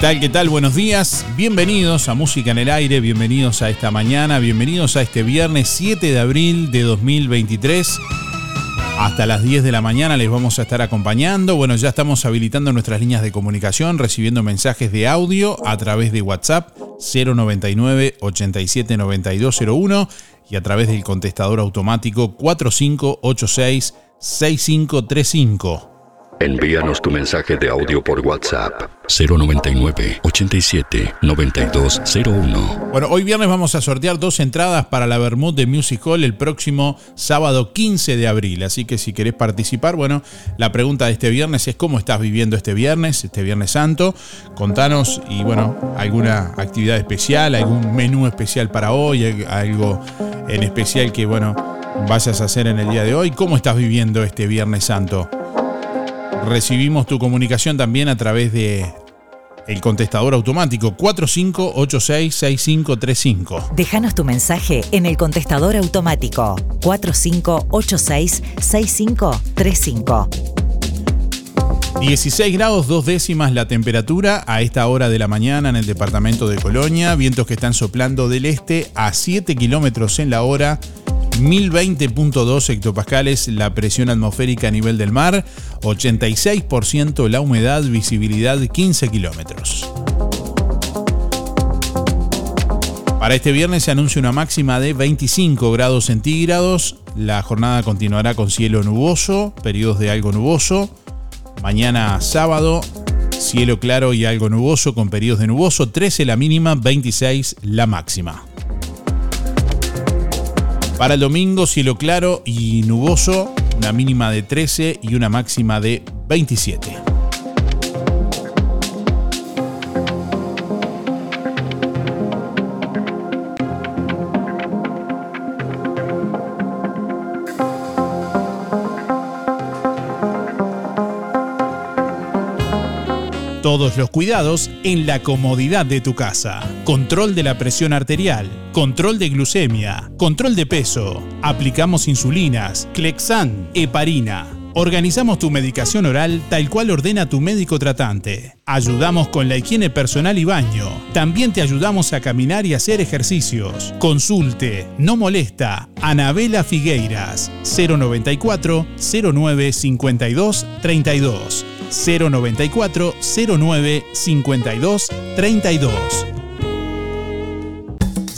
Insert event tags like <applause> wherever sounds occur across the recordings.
Tal? ¿Qué tal? Buenos días. Bienvenidos a Música en el Aire, bienvenidos a esta mañana, bienvenidos a este viernes 7 de abril de 2023. Hasta las 10 de la mañana les vamos a estar acompañando. Bueno, ya estamos habilitando nuestras líneas de comunicación, recibiendo mensajes de audio a través de WhatsApp 099 87 9201 y a través del contestador automático 4586 6535. Envíanos tu mensaje de audio por WhatsApp 099 87 9201. Bueno, hoy viernes vamos a sortear dos entradas para la Bermud de Music Hall el próximo sábado 15 de abril. Así que si querés participar, bueno, la pregunta de este viernes es cómo estás viviendo este viernes, este viernes santo. Contanos y bueno, alguna actividad especial, algún menú especial para hoy, algo en especial que bueno, vayas a hacer en el día de hoy. ¿Cómo estás viviendo este viernes santo? Recibimos tu comunicación también a través de El contestador automático 45866535. Déjanos tu mensaje en el contestador automático 45866535. 16 grados dos décimas la temperatura a esta hora de la mañana en el departamento de Colonia. Vientos que están soplando del este a 7 kilómetros en la hora. 1020.2 hectopascales la presión atmosférica a nivel del mar. 86% la humedad, visibilidad 15 kilómetros. Para este viernes se anuncia una máxima de 25 grados centígrados. La jornada continuará con cielo nuboso, periodos de algo nuboso. Mañana sábado, cielo claro y algo nuboso con periodos de nuboso. 13 la mínima, 26 la máxima. Para el domingo, cielo claro y nuboso, una mínima de 13 y una máxima de 27. Todos los cuidados en la comodidad de tu casa. Control de la presión arterial, control de glucemia, control de peso. Aplicamos insulinas, Clexan, heparina. Organizamos tu medicación oral tal cual ordena tu médico tratante. Ayudamos con la higiene personal y baño. También te ayudamos a caminar y hacer ejercicios. Consulte, no molesta. Anabela Figueiras, 094 09 52 32. 094 09 52 32.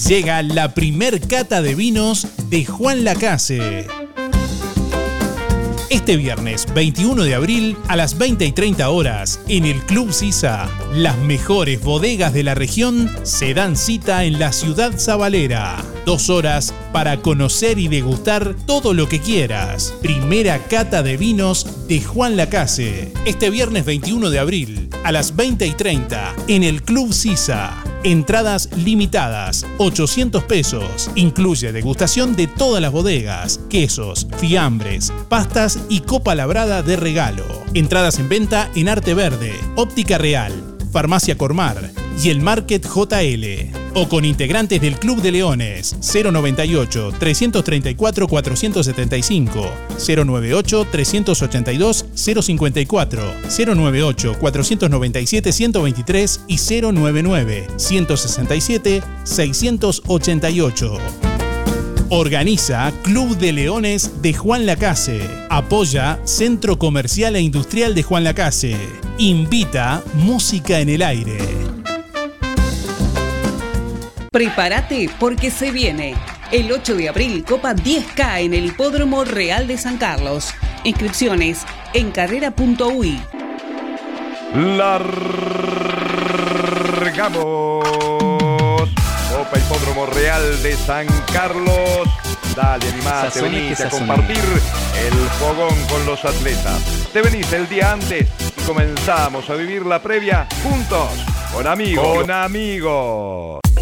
Llega la primer cata de vinos de Juan Lacase. Este viernes 21 de abril a las 20 y 30 horas en el Club Sisa, las mejores bodegas de la región se dan cita en la ciudad sabalera. Dos horas para conocer y degustar todo lo que quieras. Primera cata de vinos de Juan Lacase. Este viernes 21 de abril a las 20 y 30 en el Club Sisa. Entradas limitadas, 800 pesos. Incluye degustación de todas las bodegas, quesos, fiambres, pastas y copa labrada de regalo. Entradas en venta en Arte Verde, Óptica Real, Farmacia Cormar y el Market JL. O con integrantes del Club de Leones 098 334 475 098 382 054 098 497 123 y 099 167 688. Organiza Club de Leones de Juan Lacase. Apoya Centro Comercial e Industrial de Juan Lacase. Invita Música en el Aire. Prepárate porque se viene. El 8 de abril, Copa 10K en el Hipódromo Real de San Carlos. Inscripciones en carrera.ui. Largamos. Copa Hipódromo Real de San Carlos. Dale, animate, venite a compartir el fogón con los atletas. Te venís el día antes y comenzamos a vivir la previa juntos, con amigos. Con amigos.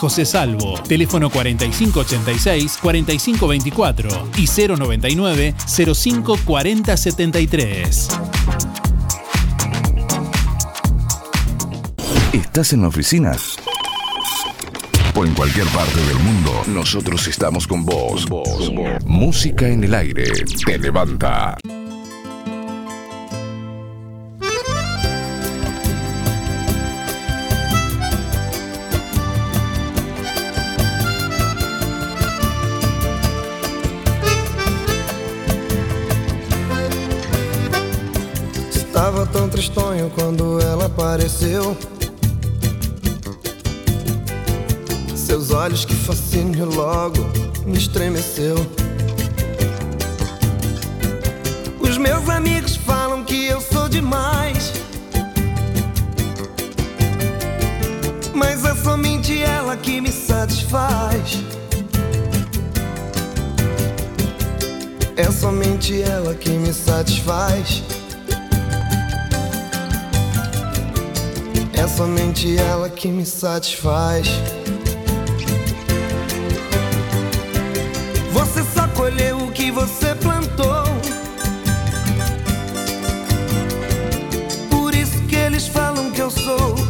José Salvo. Teléfono 4586-4524 y 099-054073. ¿Estás en la oficina? O en cualquier parte del mundo, nosotros estamos con vos. Música en el aire. Te levanta. Tão tristonho quando ela apareceu. Seus olhos, que fascínio logo me estremeceu. Os meus amigos falam que eu sou demais. que me satisfaz. É somente ela que me satisfaz. É somente ela que me satisfaz. Você só colheu o que você plantou. Por isso que eles falam que eu sou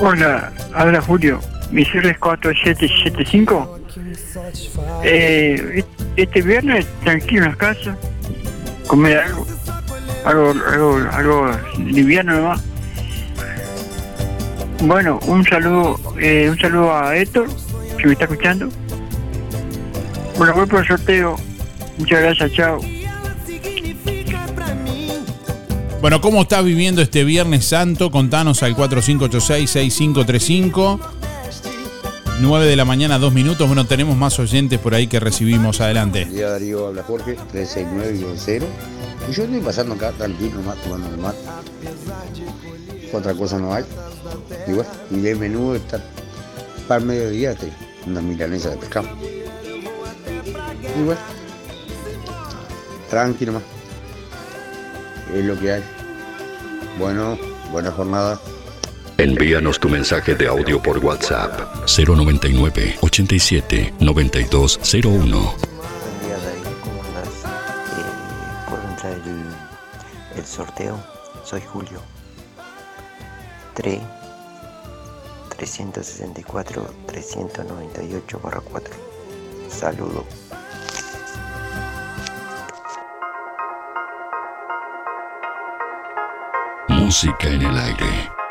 Hola, habla Julio. Mi cierre es 4775. Eh, este viernes tranquilo en casa. Comer algo. Algo, algo, algo liviano nomás. Bueno, un saludo, eh, un saludo a Héctor, que me está escuchando. Bueno, voy por el sorteo. Muchas gracias, chao. Bueno, ¿cómo estás viviendo este Viernes Santo? Contanos al 4586-6535. 9 de la mañana, 2 minutos. Bueno, tenemos más oyentes por ahí que recibimos. Adelante. Buen día Darío, habla Jorge, 369-0. Y yo estoy pasando acá tranquilo nomás, tomando el mate. Otra cosa no hay. Y bueno, y de menú está para el mediodía este, una milanesa de pescado. Y bueno, tranquilo más. Es lo que hay. Bueno, buena jornada. Envíanos tu mensaje de audio por WhatsApp 099 87 9201. Buen día David, ¿cómo andás? Eh, ¿Puedo entrar el, el sorteo? Soy Julio. 3 364 398 4. Saludo. Música en el aire.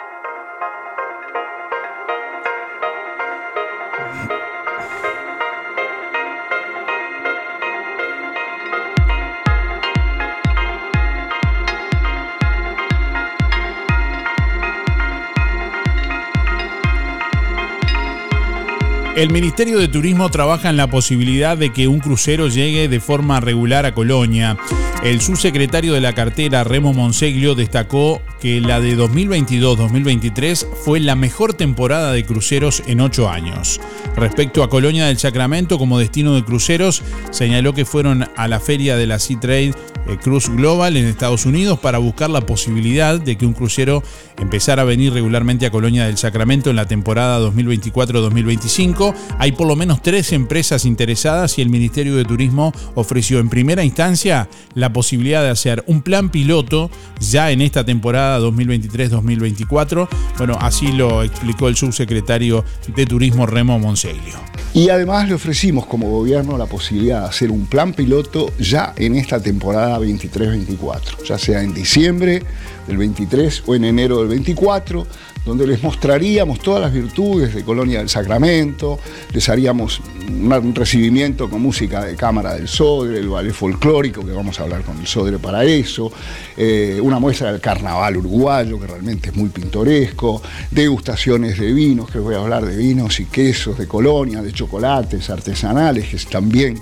El Ministerio de Turismo trabaja en la posibilidad de que un crucero llegue de forma regular a Colonia. El subsecretario de la cartera, Remo Monseglio, destacó que la de 2022-2023 fue la mejor temporada de cruceros en ocho años. Respecto a Colonia del Sacramento como destino de cruceros, señaló que fueron a la feria de la Sea Trade eh, Cruise Global en Estados Unidos para buscar la posibilidad de que un crucero empezara a venir regularmente a Colonia del Sacramento en la temporada 2024-2025. Hay por lo menos tres empresas interesadas y el Ministerio de Turismo ofreció en primera instancia la posibilidad de hacer un plan piloto ya en esta temporada 2023-2024. Bueno, así lo explicó el subsecretario de Turismo Remo Monseglio. Y además le ofrecimos como gobierno la posibilidad de hacer un plan piloto ya en esta temporada 23-24, ya sea en diciembre del 23 o en enero del 24, donde les mostraríamos todas las virtudes de Colonia del Sacramento, les haríamos un recibimiento con música de cámara del Sodre, el ballet folclórico, que vamos a hablar con el Sodre para eso, eh, una muestra del carnaval uruguayo, que realmente es muy pintoresco, degustaciones de vinos, que voy a hablar de vinos y quesos de Colonia, de chocolates artesanales, que es también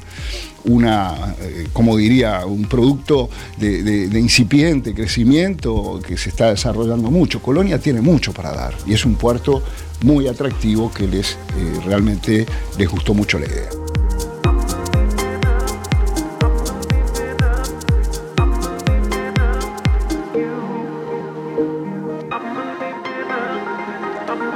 una, eh, como diría, un producto de, incipiente crecimiento que se está desarrollando mucho. Colonia tiene mucho para dar y es un puerto muy atractivo que les eh, realmente les gustó mucho la idea.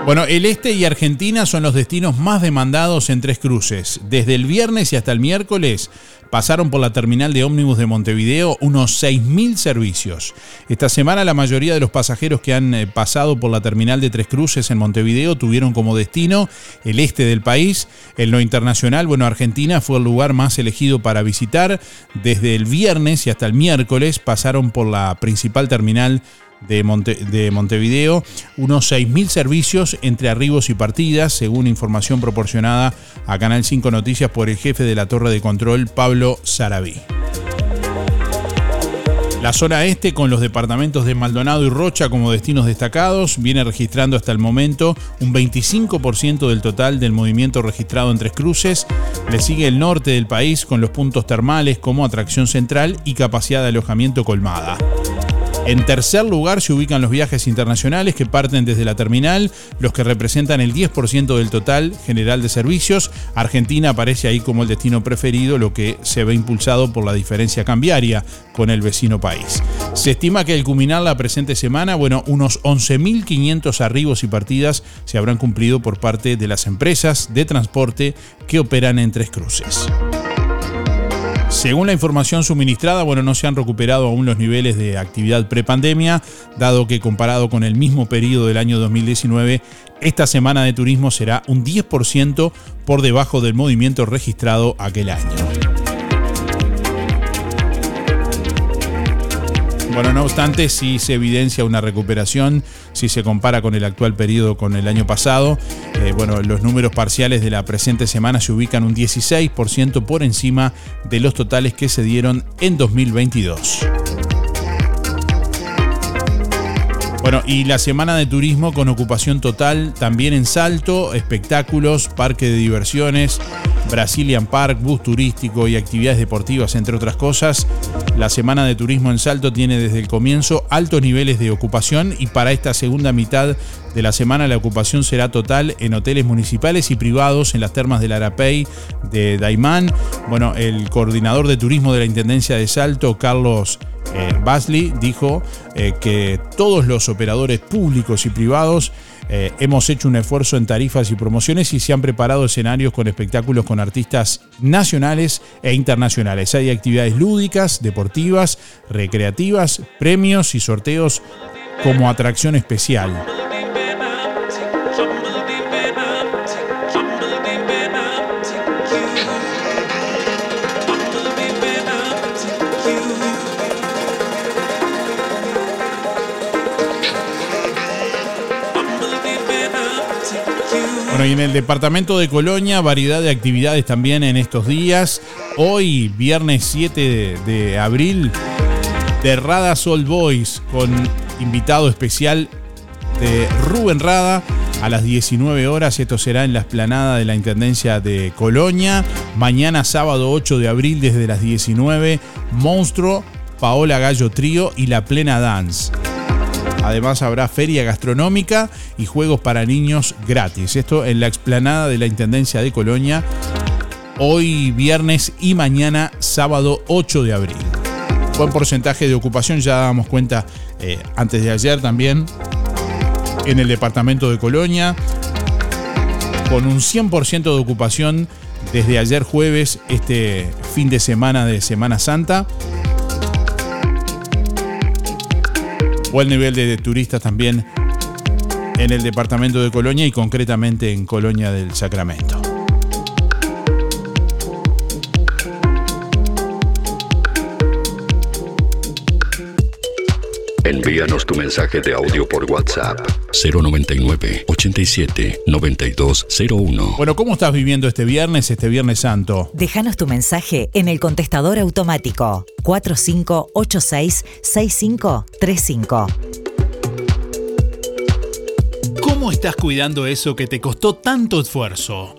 Bueno, el este y Argentina son los destinos más demandados en Tres Cruces. Desde el viernes y hasta el miércoles pasaron por la terminal de ómnibus de Montevideo unos 6.000 servicios. Esta semana la mayoría de los pasajeros que han eh, pasado por la terminal de Tres Cruces en Montevideo tuvieron como destino el este del país. En lo internacional, bueno, Argentina fue el lugar más elegido para visitar. Desde el viernes y hasta el miércoles pasaron por la principal terminal de, de, Montevideo, unos 6.000 servicios entre arribos y partidas, según información proporcionada a Canal 5 Noticias por el jefe de la torre de control, Pablo Sarabí. La zona este, con los departamentos de Maldonado y Rocha como destinos destacados, viene registrando hasta el momento un 25% del total del movimiento registrado en Tres Cruces. Le sigue el norte del país con los puntos termales como atracción central y capacidad de alojamiento colmada. En tercer lugar se ubican los viajes internacionales que parten desde la terminal, los que representan el 10% del total general de servicios. Argentina aparece ahí como el destino preferido, lo que se ve impulsado por la diferencia cambiaria con el vecino país. Se estima que al culminar la presente semana, bueno, unos 11.500 arribos y partidas se habrán cumplido por parte de las empresas de transporte que operan en Tres Cruces. Según la información suministrada, bueno, no se han recuperado aún los niveles de actividad prepandemia, dado que comparado con el mismo periodo del año 2019, esta semana de turismo será un 10% por debajo del movimiento registrado aquel año. Bueno, no obstante, sí se evidencia una recuperación si se compara con el actual periodo con el año pasado. Eh, bueno, los números parciales de la presente semana se ubican un 16% por encima de los totales que se dieron en 2022. Bueno, y la semana de turismo con ocupación total también en Salto, espectáculos, parque de diversiones, Brazilian Park, bus turístico y actividades deportivas, entre otras cosas. La semana de turismo en Salto tiene desde el comienzo altos niveles de ocupación y para esta segunda mitad de la semana la ocupación será total en hoteles municipales y privados en las termas del Arapey de Daimán. Bueno, el coordinador de turismo de la Intendencia de Salto, Carlos eh, Basley dijo eh, que todos los operadores públicos y privados eh, hemos hecho un esfuerzo en tarifas y promociones y se han preparado escenarios con espectáculos con artistas nacionales e internacionales. Hay actividades lúdicas, deportivas, recreativas, premios y sorteos como atracción especial. Bueno, y en el departamento de Colonia, variedad de actividades también en estos días. Hoy, viernes 7 de, abril, de Rada Soul Boys con invitado especial de Rubén Rada a las 19 horas. Esto será en la esplanada de la Intendencia de Colonia. Mañana, sábado 8 de abril, desde las 19, Monstruo, Paola Gallo Trío y La Plena Dance. Además habrá feria gastronómica y juegos para niños gratis. Esto en la explanada de la Intendencia de Colonia, hoy viernes y mañana sábado 8 de abril. Buen porcentaje de ocupación, ya damos cuenta eh, antes de ayer también en el departamento de Colonia, con un 100% de ocupación desde ayer jueves, este fin de semana de Semana Santa. Buen nivel de turistas también en el departamento de Colonia y concretamente en Colonia del Sacramento. Envíanos tu mensaje de audio por WhatsApp 099 87 9201. Bueno, ¿cómo estás viviendo este viernes, este Viernes Santo? Déjanos tu mensaje en el contestador automático 4586 6535. ¿Cómo estás cuidando eso que te costó tanto esfuerzo?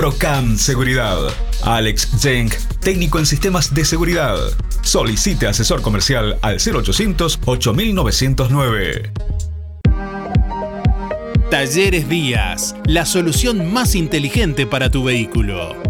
Procam Seguridad. Alex Zeng, técnico en sistemas de seguridad. Solicite asesor comercial al 0800 8909. Talleres Díaz, la solución más inteligente para tu vehículo.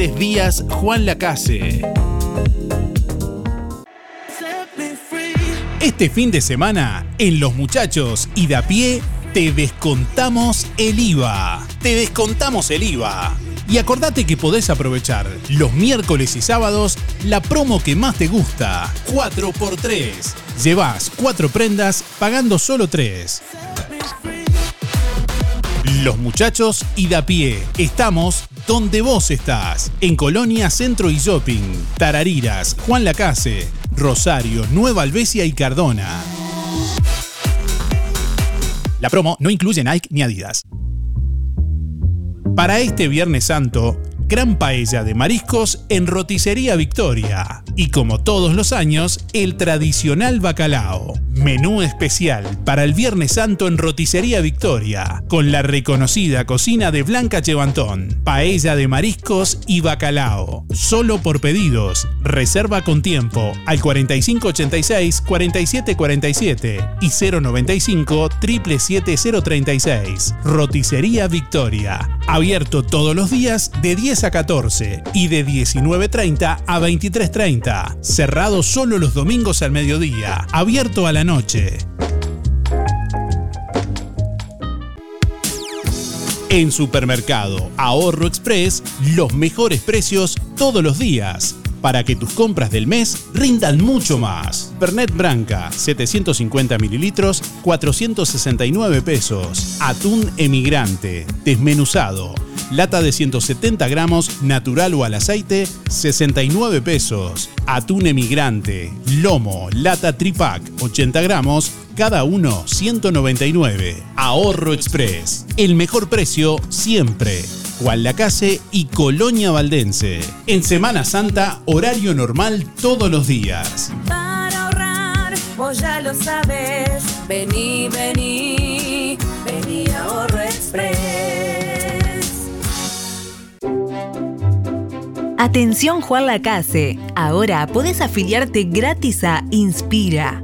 Díaz Juan Lacase. Este fin de semana, en Los Muchachos y de pie, te descontamos el IVA. Te descontamos el IVA. Y acordate que podés aprovechar los miércoles y sábados la promo que más te gusta. 4x3. Llevas 4 prendas pagando solo 3. Los muchachos y de pie. Estamos donde vos estás. En Colonia Centro y Shopping. Tarariras, Juan Lacase, Rosario, Nueva Albesia y Cardona. La promo no incluye Nike ni Adidas. Para este Viernes Santo, gran paella de mariscos en Roticería Victoria. Y como todos los años, el tradicional bacalao. Menú especial para el Viernes Santo en Roticería Victoria, con la reconocida cocina de Blanca Chevantón. Paella de mariscos y bacalao. Solo por pedidos. Reserva con tiempo al 4586-4747 y 095 77036. Roticería Victoria. Abierto todos los días de 10 a 14 y de 19.30 a 23.30. Cerrado solo los domingos al mediodía. Abierto a la noche. En Supermercado Ahorro Express, los mejores precios todos los días. Para que tus compras del mes rindan mucho más. Pernet Branca, 750 mililitros, 469 pesos. Atún emigrante, desmenuzado. Lata de 170 gramos, natural o al aceite, 69 pesos. Atún emigrante, lomo, lata tripack, 80 gramos, cada uno 199. Ahorro Express. El mejor precio siempre. Juan Lacase y Colonia Valdense. En Semana Santa, horario normal todos los días. Para ahorrar, vos ya lo sabes. Vení, vení, vení a Ahorro Express. Atención Juan Lacase, ahora podés afiliarte gratis a Inspira.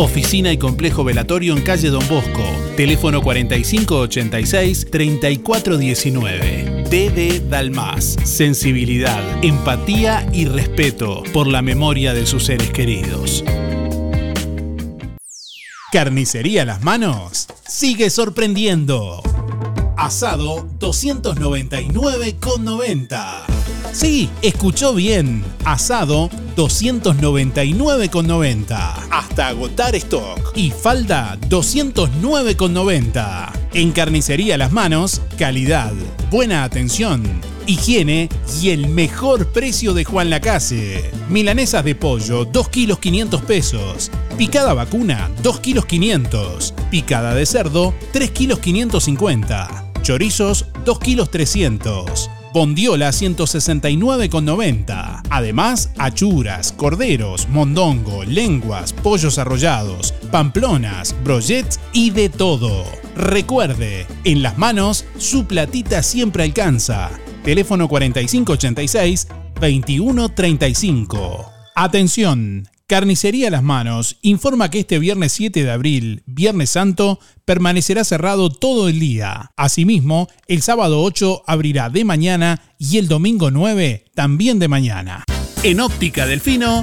Oficina y complejo velatorio en calle Don Bosco. Teléfono 4586-3419. DD Dalmas. Sensibilidad, empatía y respeto por la memoria de sus seres queridos. Carnicería Las Manos sigue sorprendiendo. Asado 299,90. Sí, escuchó bien. Asado 299,90. Hasta agotar stock. Y falda 209,90. En Carnicería Las Manos, calidad, buena atención, higiene y el mejor precio de Juan Lacase. Milanesas de pollo, 2 kilos 500 pesos. Picada vacuna, 2 kilos 500. Picada de cerdo, 3 kilos 550. Chorizos, 2 kilos 300. Bondiola 169,90. Además, achuras, corderos, mondongo, lenguas, pollos arrollados, pamplonas, brochets y de todo. Recuerde, en las manos su platita siempre alcanza. Teléfono 4586-2135. Atención. Carnicería Las Manos informa que este viernes 7 de abril, Viernes Santo, permanecerá cerrado todo el día. Asimismo, el sábado 8 abrirá de mañana y el domingo 9 también de mañana. En Óptica Delfino,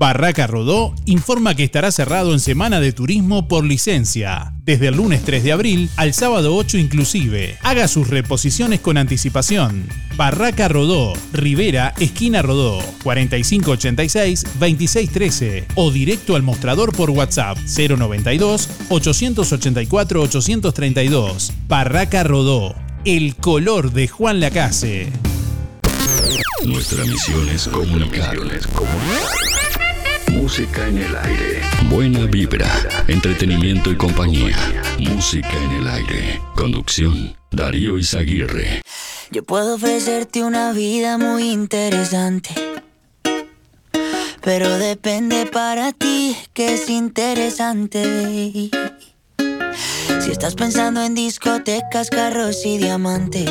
Barraca Rodó informa que estará cerrado en Semana de Turismo por licencia, desde el lunes 3 de abril al sábado 8 inclusive. Haga sus reposiciones con anticipación. Barraca Rodó, Rivera, esquina Rodó, 4586-2613 o directo al mostrador por WhatsApp 092-884-832. Barraca Rodó, el color de Juan Lacase. Nuestra misión es comunicar. Música en el aire. Buena vibra, entretenimiento y compañía. Música en el aire. Conducción, Darío Izaguirre. Yo puedo ofrecerte una vida muy interesante. Pero depende para ti que es interesante. Si estás pensando en discotecas, carros y diamantes.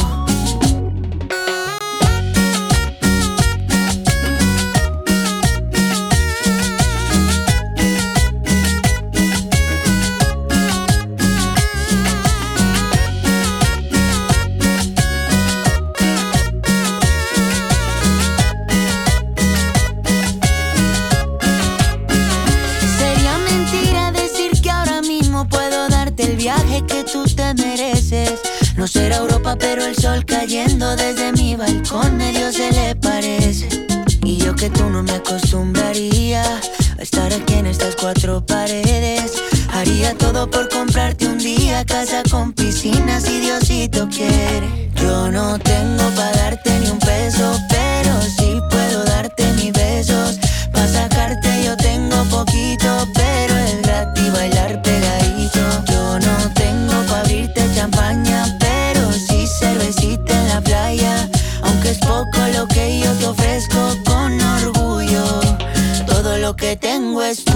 Cayendo desde mi balcón medio se le parece. Y yo que tú no me acostumbraría a estar aquí en estas cuatro paredes. Haría todo por comprarte un día casa con piscina si Diosito quiere. Yo no tengo para darte ni un peso, tengo es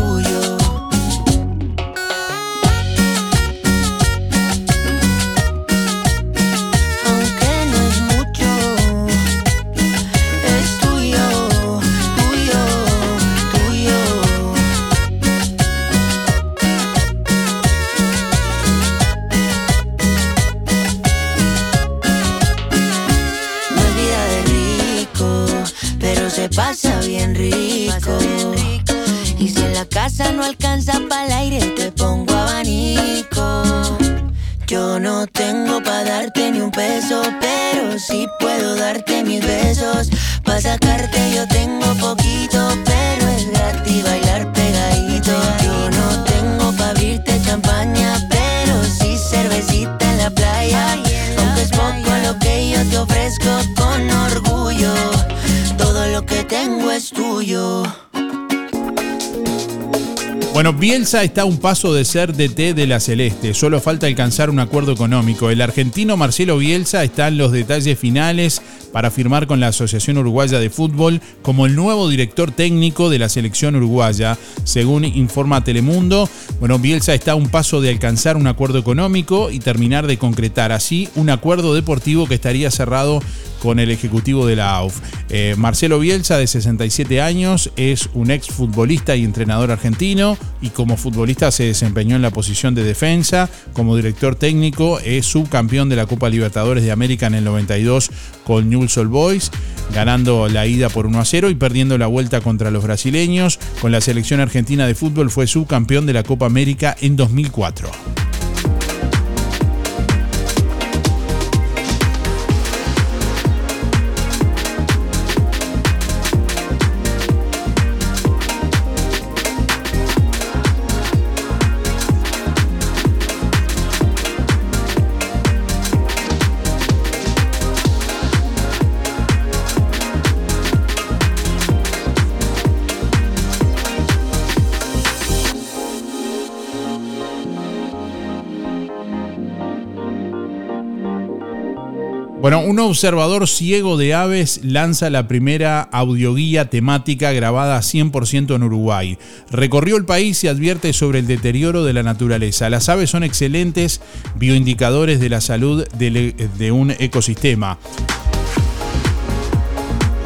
casa no alcanza para el aire, te pongo abanico. Yo no tengo pa' darte ni un peso, pero sí puedo darte mis besos. Pa' sacarte Bueno, Bielsa está a un paso de ser DT de la Celeste. Solo falta alcanzar un acuerdo económico. El argentino Marcelo Bielsa está en los detalles finales para firmar con la Asociación Uruguaya de Fútbol como el nuevo director técnico de la selección uruguaya, según informa Telemundo. Bueno, Bielsa está a un paso de alcanzar un acuerdo económico y terminar de concretar así un acuerdo deportivo que estaría cerrado con el ejecutivo de la AUF. Eh, Marcelo Bielsa, de 67 años, es un ex futbolista y entrenador argentino y como futbolista se desempeñó en la posición de defensa. Como director técnico es subcampeón de la Copa Libertadores de América en el 92 con Newell's Old Boys, ganando la ida por 1 a 0 y perdiendo la vuelta contra los brasileños. Con la selección argentina de fútbol fue subcampeón de la Copa América en 2004. Observador ciego de aves lanza la primera audioguía temática grabada 100% en Uruguay. Recorrió el país y advierte sobre el deterioro de la naturaleza. Las aves son excelentes bioindicadores de la salud del- de un ecosistema.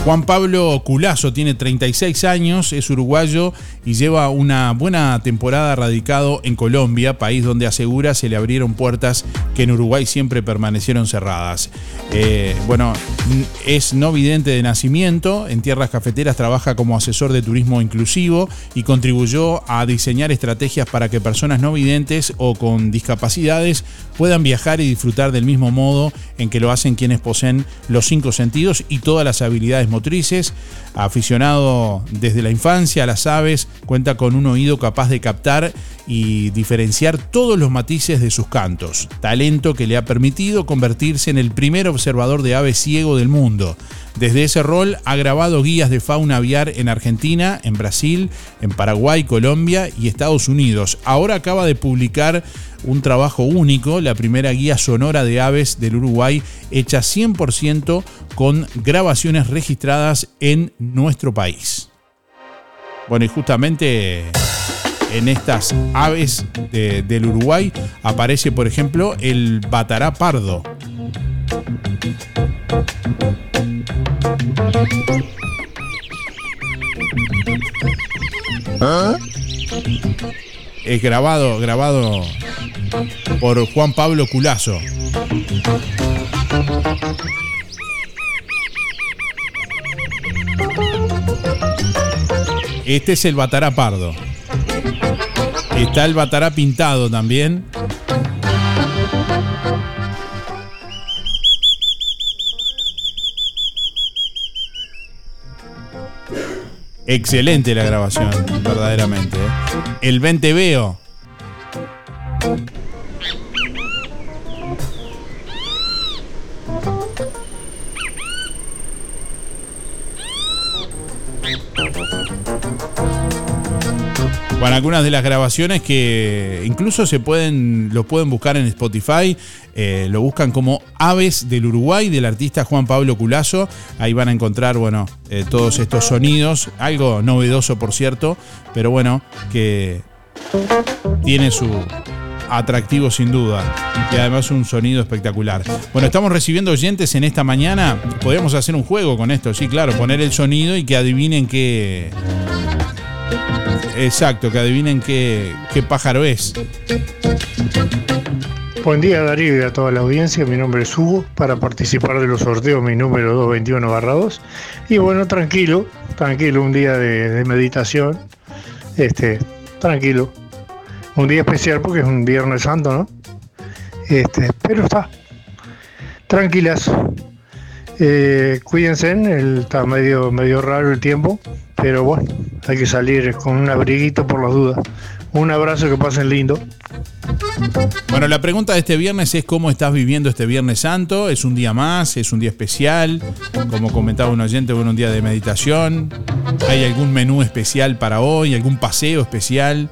Juan Pablo Culazo tiene 36 años, es uruguayo y lleva una buena temporada radicado en Colombia, país donde asegura se le abrieron puertas que en Uruguay siempre permanecieron cerradas. Eh, bueno, es no vidente de nacimiento, en tierras cafeteras trabaja como asesor de turismo inclusivo y contribuyó a diseñar estrategias para que personas no videntes o con discapacidades puedan viajar y disfrutar del mismo modo en que lo hacen quienes poseen los cinco sentidos y todas las habilidades motrices. Aficionado desde la infancia a las aves, cuenta con un oído capaz de captar y diferenciar todos los matices de sus cantos, talento que le ha permitido convertirse en el primer observador de aves ciego del mundo. Desde ese rol ha grabado guías de fauna aviar en Argentina, en Brasil, en Paraguay, Colombia y Estados Unidos. Ahora acaba de publicar un trabajo único, la primera guía sonora de aves del Uruguay, hecha 100% con grabaciones registradas en nuestro país. Bueno, y justamente en estas aves de- del Uruguay aparece, por ejemplo, el batará pardo. Es grabado, grabado por Juan Pablo Culazo. Este es el batará pardo. Está el batará pintado también. Excelente la grabación, verdaderamente. ¿eh? El 20 veo. Bueno, algunas de las grabaciones que incluso se pueden, lo pueden buscar en Spotify, eh, lo buscan como Aves del Uruguay, del artista Juan Pablo Culazo. Ahí van a encontrar, bueno, eh, todos estos sonidos, algo novedoso por cierto, pero bueno, que tiene su atractivo sin duda y además un sonido espectacular. Bueno, estamos recibiendo oyentes en esta mañana. Podemos hacer un juego con esto, sí, claro, poner el sonido y que adivinen qué. Exacto, que adivinen qué, pájaro es. Buen día Darío y a toda la audiencia, mi nombre es Hugo, para participar de los sorteos mi número 221-2 y bueno, tranquilo, tranquilo, un día de, de meditación, este, tranquilo, un día especial porque es un Viernes Santo, ¿no? Este, pero está, tranquilas, Eh, cuídense, el- está medio, medio raro el tiempo, pero bueno, hay que salir con un abriguito por las dudas. Un abrazo, que pasen lindo. Bueno, la pregunta de este viernes es cómo estás viviendo este Viernes Santo. ¿Es un día más? ¿Es un día especial? Como comentaba un oyente, bueno, un día de meditación. ¿Hay algún menú especial para hoy? ¿Algún paseo especial?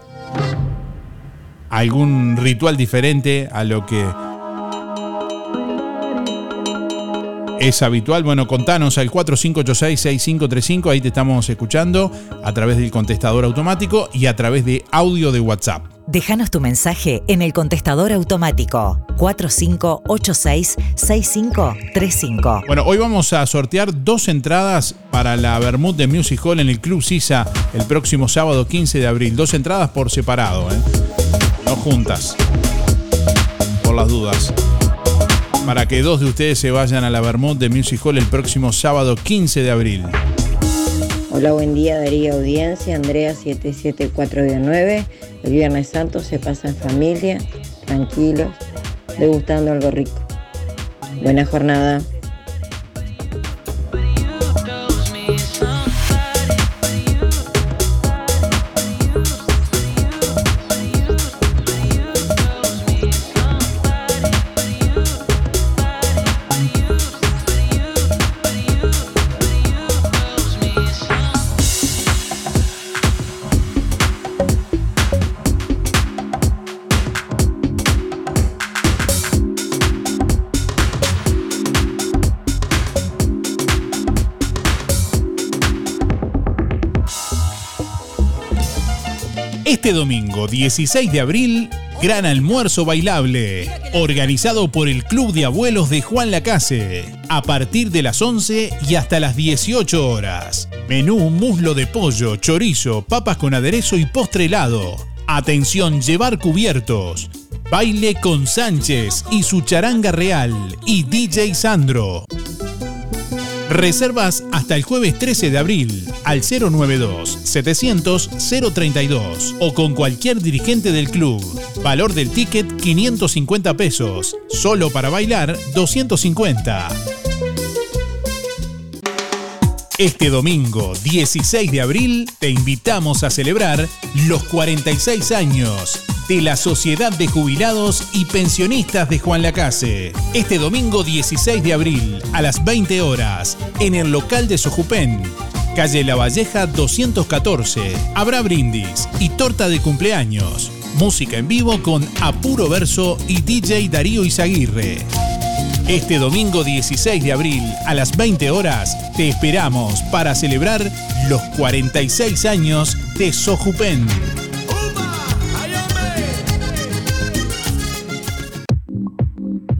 ¿Algún ritual diferente a lo que es habitual? Bueno, contanos al 4586-6535, ahí te estamos escuchando a través del contestador automático y a través de audio de WhatsApp. Déjanos tu mensaje en el contestador automático 4586-6535. Bueno, hoy vamos a sortear dos entradas para la Bermud de Music Hall en el Club Sisa el próximo sábado 15 de abril. Dos entradas por separado, ¿eh? no juntas. Por las dudas. Para que dos de ustedes se vayan a la Bermud de Music Hall el próximo sábado 15 de abril. Hola, buen día Darío Audiencia, Andrea 774-9. El Viernes Santo se pasa en familia, tranquilos, degustando algo rico. Buena jornada. Este domingo 16 de abril, gran almuerzo bailable, organizado por el Club de Abuelos de Juan Lacase, a partir de las 11 y hasta las 18 horas. Menú muslo de pollo, chorizo, papas con aderezo y postre helado. Atención, llevar cubiertos. Baile con Sánchez y su charanga real y DJ Sandro. Reservas hasta el jueves 13 de abril al 092-700-032 o con cualquier dirigente del club. Valor del ticket 550 pesos. Solo para bailar 250. Este domingo 16 de abril te invitamos a celebrar los 46 años de la Sociedad de Jubilados y Pensionistas de Juan Lacase. Este domingo 16 de abril a las 20 horas en el local de Sojupen, calle La Valleja 214. Habrá brindis y torta de cumpleaños. Música en vivo con Apuro Verso y DJ Darío Izaguirre. Este domingo 16 de abril a las 20 horas te esperamos para celebrar los 46 años de Sojupen.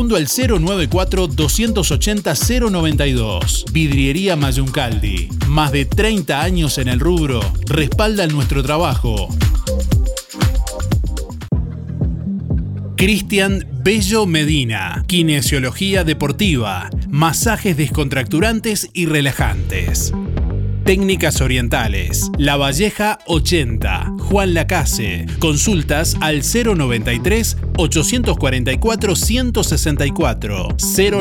Facundo al 094-280-092. Vidriería Mayuncaldi. Más de 30 años en el rubro respaldan nuestro trabajo. Cristian Bello Medina. Kinesiología deportiva. Masajes descontracturantes y relajantes. Técnicas Orientales. La Valleja 80. Juan Lacase. Consultas al 093 844 164.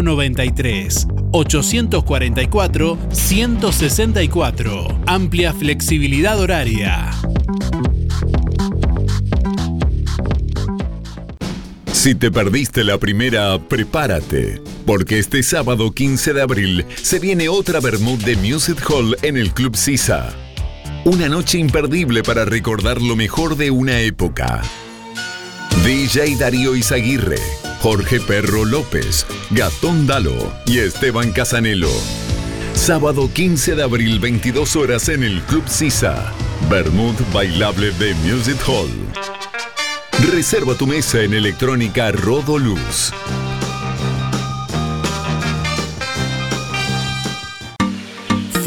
093 844 164. Amplia flexibilidad horaria. Si te perdiste la primera, prepárate, porque este sábado 15 de abril se viene otra Bermud de Music Hall en el Club Sisa. Una noche imperdible para recordar lo mejor de una época. DJ Darío Izaguirre, Jorge Perro López, Gatón Dalo y Esteban Casanelo. Sábado 15 de abril, 22 horas en el Club Sisa. Bermud Bailable de Music Hall. Reserva tu mesa en electrónica Rodoluz.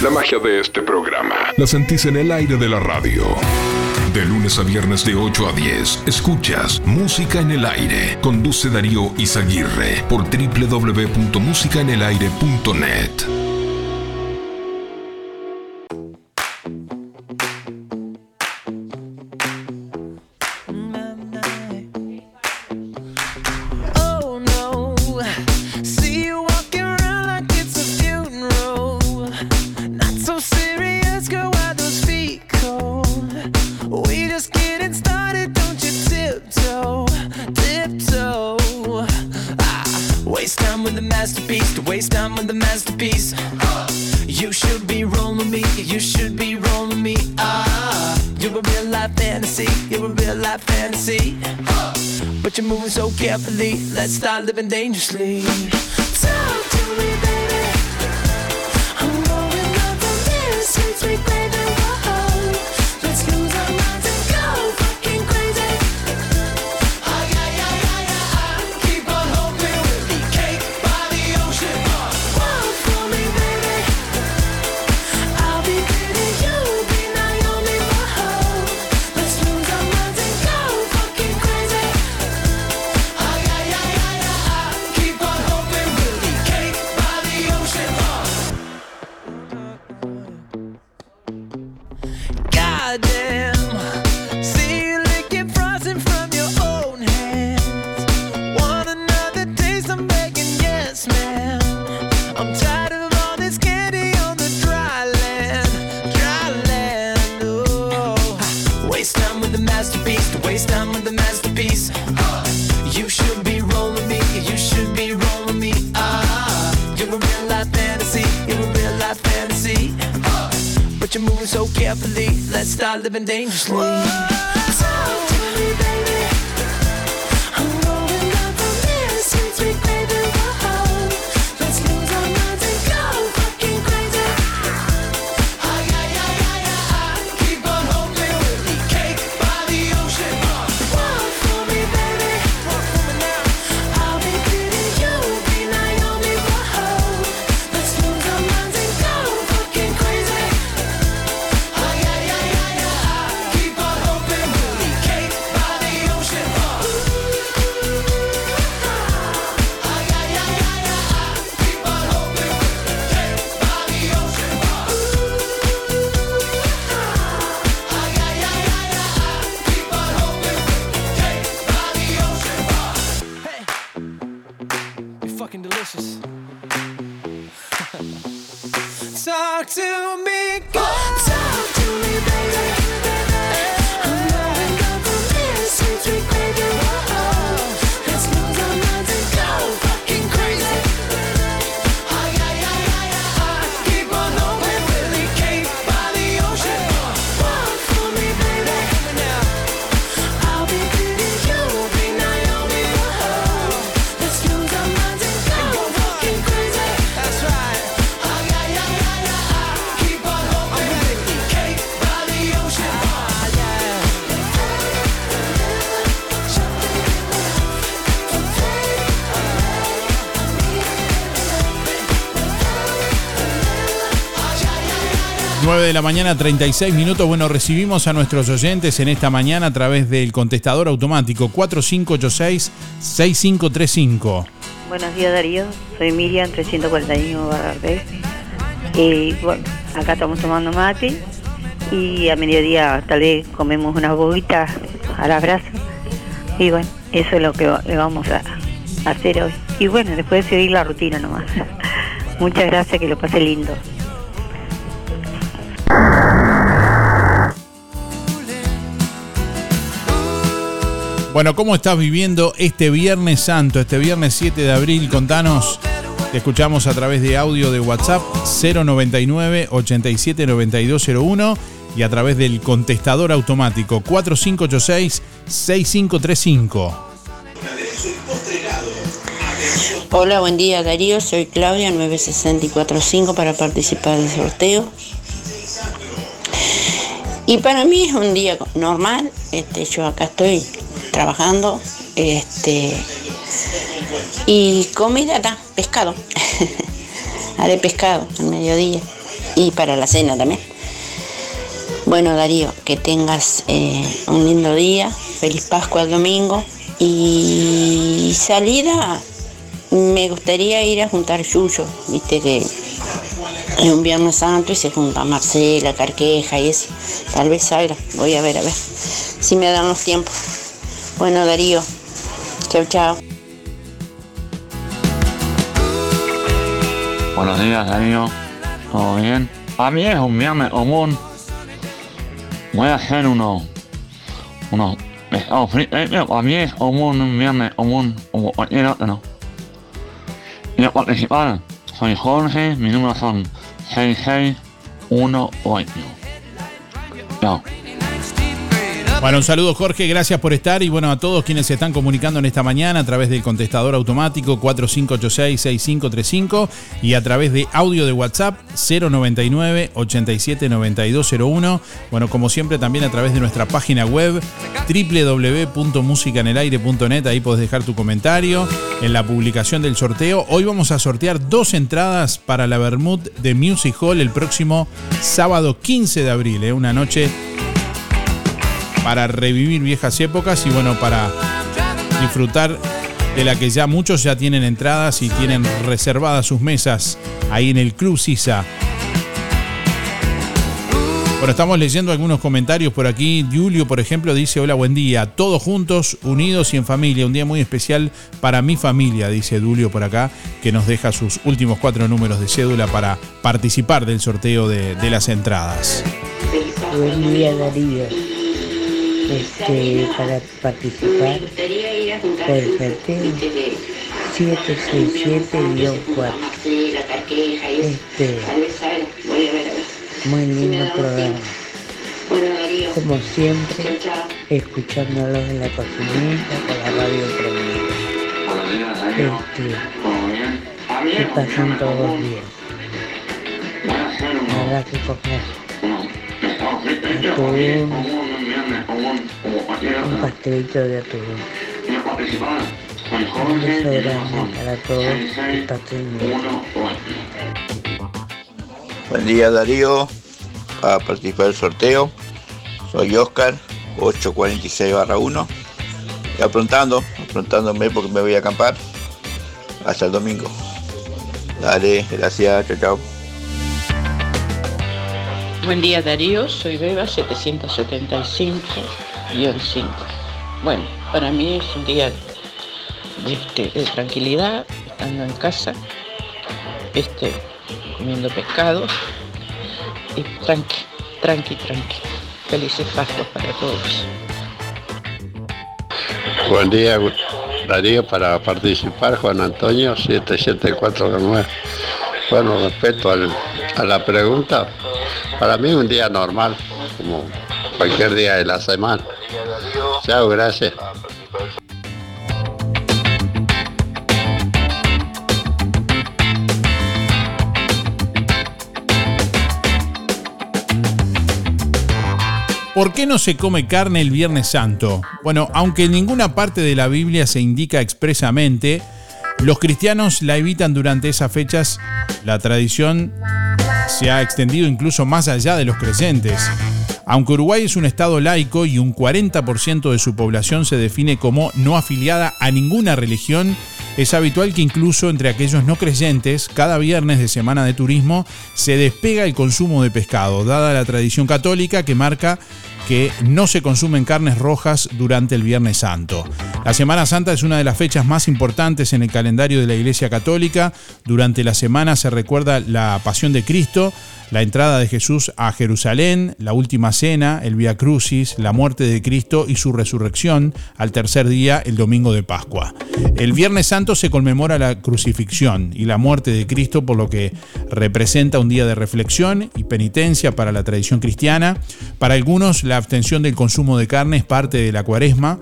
La magia de este programa la sentís en el aire de la radio. De lunes a viernes de 8 a 10, escuchas Música en el Aire. Conduce Darío Izaguirre por www.musicaenelaire.net. living dangerously. Let's start living dangerously. Talk la mañana, 36 minutos. Bueno, recibimos a nuestros oyentes en esta mañana a través del contestador automático 4586-6535. Buenos días Darío, soy Miriam 341 barra B. Y bueno, acá estamos tomando mate y a mediodía tal vez comemos unas bobitas a las brasas. Y bueno, eso es lo que vamos a hacer hoy. Y bueno, después seguir la rutina nomás. <laughs> Muchas gracias, que lo pase lindo. Bueno, ¿cómo estás viviendo este Viernes Santo, este viernes 7 de abril? Contanos. Te escuchamos a través de audio de WhatsApp 099 87 9201 y a través del contestador automático 4586 6535. Hola, buen día Darío, soy Claudia 9645 para participar del sorteo. Y para mí es un día normal, este, yo acá estoy trabajando, este, y comida está, pescado. <laughs> Haré pescado al mediodía y para la cena también. Bueno Darío, que tengas eh, un lindo día, feliz Pascua el domingo y salida me gustaría ir a juntar Yuyo, viste que es un Viernes Santo y se junta Marcela, Carqueja y eso. Tal vez salga, voy a ver, a ver si me dan los tiempos. Bueno Darío, chao chao. Buenos días, Darío. ¿Todo bien? A mí es un viernes común. Voy a hacer uno. Unos pescados fritos. Eh, A mí es común un viernes común como cualquier otro. A participar, soy Jorge, mi número son 6618. Chao. Bueno, un saludo Jorge, gracias por estar y bueno a todos quienes se están comunicando en esta mañana a través del contestador automático 4586-6535 y a través de audio de WhatsApp 099 879201. Bueno, como siempre también a través de nuestra página web www.musicanelaire.net, ahí podés dejar tu comentario en la publicación del sorteo. Hoy vamos a sortear dos entradas para la Bermud de Music Hall el próximo sábado 15 de abril, ¿eh? una noche para revivir viejas épocas y bueno, para disfrutar de la que ya muchos ya tienen entradas y tienen reservadas sus mesas ahí en el Club Sisa. Bueno, estamos leyendo algunos comentarios por aquí. Julio, por ejemplo, dice, hola, buen día. Todos juntos, unidos y en familia. Un día muy especial para mi familia, dice Julio por acá, que nos deja sus últimos cuatro números de cédula para participar del sorteo de, las entradas. Buen día Darío. Este, para participar por el sorteo 767-4. Este, muy lindo programa. Como siempre, escuchándolos en la cocinita con la radio prendida. Este, que pasen todos bien. Nada que comer. Un pastelito de atún. Un beso grande para todos y pasen bien. Buen día Darío, para participar del sorteo. Soy Oscar, 846 1. Y aprontando, aprontándome porque me voy a acampar. Hasta el domingo. Dale, gracias, chao, chao. Buen día Darío, soy Beba 775-5. Bueno, para mí es un día de, este, tranquilidad, estando en casa, este, comiendo pescado y tranqui, tranqui, tranqui. Felices Pascuas para todos. Buen día, Darío, para participar, Juan Antonio, 7749. Bueno, respecto a la pregunta, para mí un día normal, como cualquier día de la semana. Chao, gracias. ¿Por qué no se come carne el Viernes Santo? Bueno, aunque en ninguna parte de la Biblia se indica expresamente, los cristianos la evitan durante esas fechas. La tradición se ha extendido incluso más allá de los creyentes. Aunque Uruguay es un estado laico y un 40% de su población se define como no afiliada a ninguna religión, es habitual que incluso entre aquellos no creyentes, cada viernes de semana de turismo se despega el consumo de pescado, dada la tradición católica que marca que no se consumen carnes rojas durante el Viernes Santo. La Semana Santa es una de las fechas más importantes en el calendario de la Iglesia Católica. Durante la semana se recuerda la Pasión de Cristo, la entrada de Jesús a Jerusalén, la última cena, el Via Crucis, la muerte de Cristo y su resurrección al tercer día, el domingo de Pascua. El Viernes Santo se conmemora la crucifixión y la muerte de Cristo, por lo que representa un día de reflexión y penitencia para la tradición cristiana. Para algunos, la abstención del consumo de carne es parte de la cuaresma,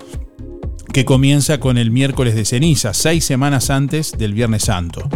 que comienza con el miércoles de ceniza, seis semanas antes del Viernes Santo.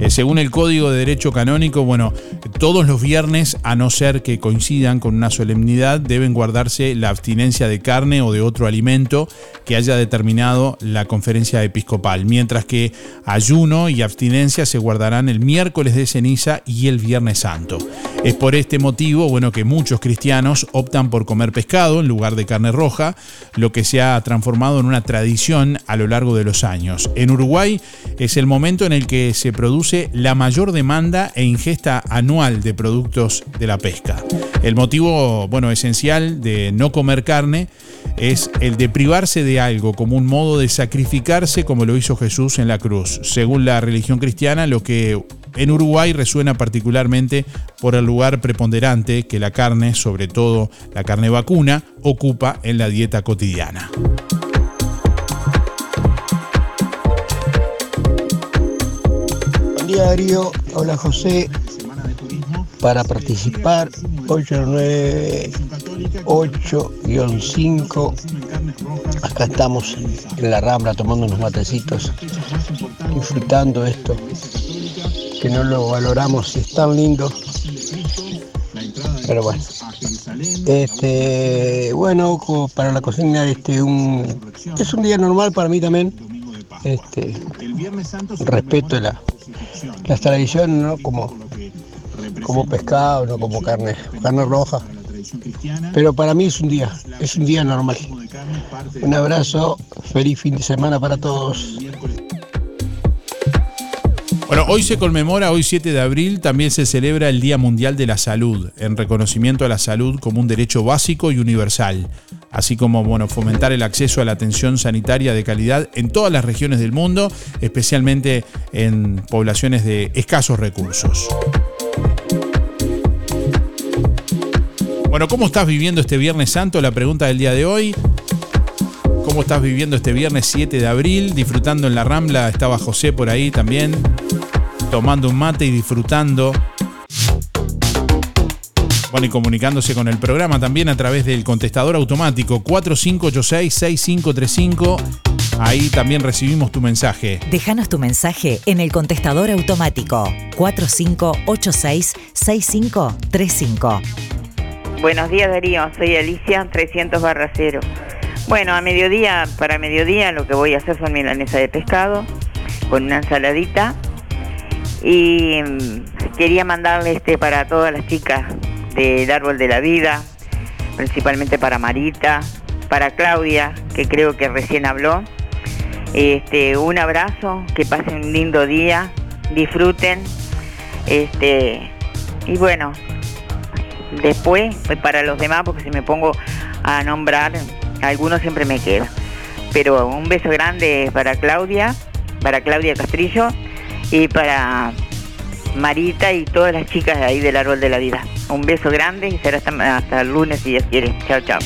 Eh, según el Código de Derecho Canónico, bueno, todos los viernes, a no ser que coincidan con una solemnidad, deben guardarse la abstinencia de carne o de otro alimento que haya determinado la conferencia episcopal, mientras que ayuno y abstinencia se guardarán el miércoles de ceniza y el viernes santo. Es por este motivo, bueno, que muchos cristianos optan por comer pescado en lugar de carne roja, lo que se ha transformado en una tradición a lo largo de los años. En Uruguay es el momento en el que se produce la mayor demanda e ingesta anual de productos de la pesca. El motivo, bueno, esencial de no comer carne es el de privarse de algo como un modo de sacrificarse como lo hizo Jesús en la cruz. Según la religión cristiana, lo que en Uruguay resuena particularmente por el lugar preponderante que la carne, sobre todo la carne vacuna, ocupa en la dieta cotidiana. Darío, hola José. Para participar 898-5. Acá estamos en la Rambla tomando unos matecitos, disfrutando esto, que no lo valoramos, es tan lindo. Pero bueno. Este, bueno, para la cocina, este, un, es un día normal para mí también. Este, respeto la, las tradiciones, ¿no? Como, como pescado, no como carne, carne roja. Pero para mí es un día, es un día normal. Un abrazo, feliz fin de semana para todos. Bueno, hoy se conmemora, hoy 7 de abril, también se celebra el Día Mundial de la Salud, en reconocimiento a la salud como un derecho básico y universal, así como bueno, fomentar el acceso a la atención sanitaria de calidad en todas las regiones del mundo, especialmente en poblaciones de escasos recursos. Bueno, ¿cómo estás viviendo este Viernes Santo? La pregunta del día de hoy. ¿Cómo estás viviendo este viernes 7 de abril? Disfrutando en la Rambla, estaba José por ahí también, tomando un mate y disfrutando. Bueno, y comunicándose con el programa también a través del contestador automático 4586-6535. Ahí también recibimos tu mensaje. Déjanos tu mensaje en el contestador automático 4586-6535. Buenos días Darío, soy Alicia 300 barra 0. Bueno, a mediodía, para mediodía lo que voy a hacer son milanesa de pescado con una ensaladita y mm, quería mandarle este para todas las chicas del árbol de la vida, principalmente para Marita, para Claudia, que creo que recién habló. Este, un abrazo, que pasen un lindo día, disfruten. Este, y bueno, después pues para los demás, porque si me pongo a nombrar, algunos siempre me queda. Pero un beso grande para Claudia, para Claudia Castrillo y para Marita y todas las chicas de ahí del árbol de la vida. Un beso grande y será hasta, hasta el lunes si Dios quiere. Chao, chao.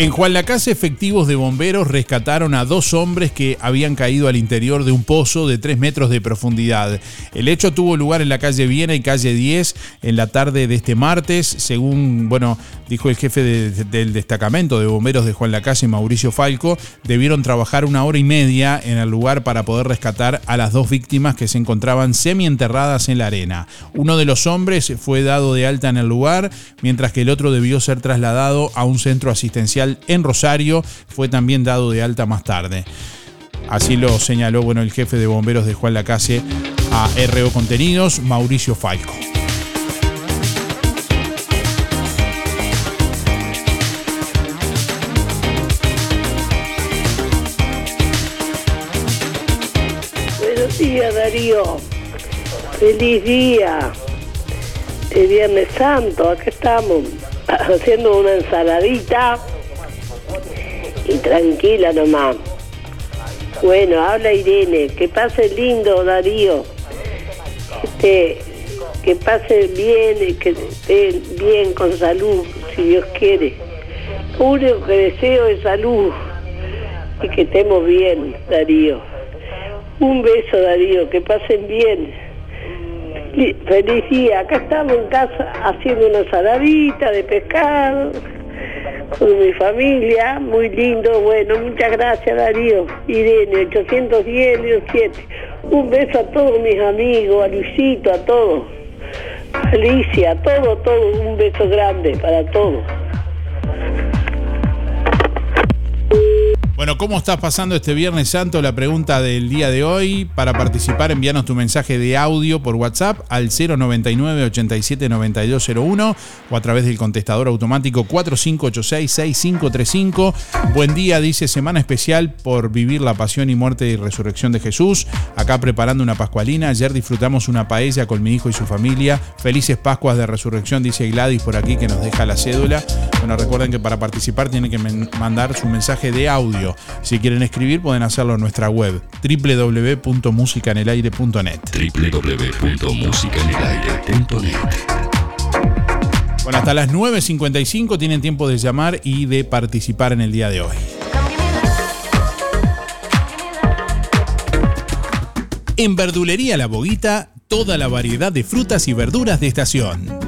En Juan Lacase, efectivos de bomberos rescataron a dos hombres que habían caído al interior de un pozo de 3 metros de profundidad. El hecho tuvo lugar en la calle Viena y calle 10 en la tarde de este martes, según, bueno, dijo el jefe de- del destacamento de bomberos de Juan Lacase, Mauricio Falco, debieron trabajar una hora y media en el lugar para poder rescatar a las dos víctimas que se encontraban semienterradas en la arena. Uno de los hombres fue dado de alta en el lugar, mientras que el otro debió ser trasladado a un centro asistencial en Rosario, fue también dado de alta más tarde. Así lo señaló bueno, el jefe de bomberos de Juan Lacase a RO Contenidos, Mauricio Falco. Buenos días, Darío. Feliz día. El Viernes Santo, aquí estamos <laughs> haciendo una ensaladita tranquila nomás. Bueno, habla Irene, que pase lindo, Darío. Este, que pase bien, que esté bien con salud, si Dios quiere. Único que deseo es salud y que estemos bien, Darío. Un beso, Darío, que pasen bien. Feliz día. Acá estamos en casa haciendo una saladita de pescado con mi familia. Muy lindo. Bueno, muchas gracias, Darío. Irene, 810, León 7. Un beso a todos mis amigos, a Luisito, a todos. Alicia, a todo, todo. Un beso grande para todos. Bueno, ¿cómo estás pasando este Viernes Santo? La pregunta del día de hoy. Para participar, envíanos tu mensaje de audio por WhatsApp al 099 87 9201 o a través del contestador automático 4586 6535. Buen día, dice semana especial por vivir la pasión y muerte y resurrección de Jesús. Acá preparando una pascualina. Ayer disfrutamos una paella con mi hijo y su familia. Felices Pascuas de Resurrección, dice Gladys por aquí que nos deja la cédula. Bueno, recuerden que para participar tienen que mandar su mensaje de audio. Si quieren escribir, pueden hacerlo en nuestra web www.musicanelaire.net. www.musicanelaire.net Bueno, hasta las 9.55 tienen tiempo de llamar y de participar en el día de hoy. En Verdulería La Boguita, toda la variedad de frutas y verduras de estación.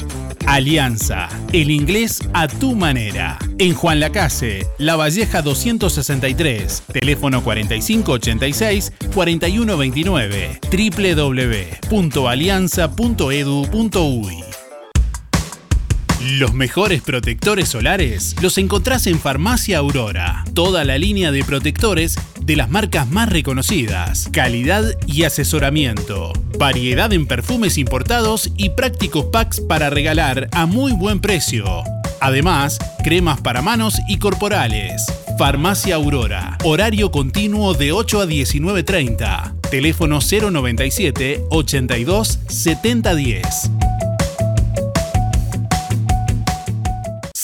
Alianza, el inglés a tu manera. En Juan Lacase, La Valleja 263, teléfono 4586-4129, www.alianza.edu.uy. Los mejores protectores solares los encontrás en Farmacia Aurora. Toda la línea de protectores de las marcas más reconocidas. Calidad y asesoramiento. Variedad en perfumes importados y prácticos packs para regalar a muy buen precio. Además, cremas para manos y corporales. Farmacia Aurora. Horario continuo de 8 a 19.30. Teléfono 097 82 7010.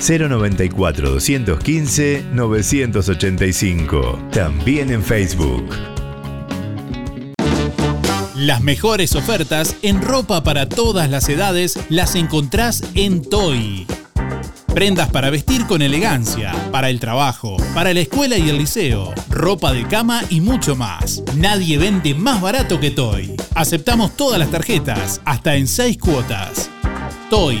094 215 985. También en Facebook. Las mejores ofertas en ropa para todas las edades las encontrás en Toy. Prendas para vestir con elegancia, para el trabajo, para la escuela y el liceo, ropa de cama y mucho más. Nadie vende más barato que Toy. Aceptamos todas las tarjetas, hasta en 6 cuotas. TOY.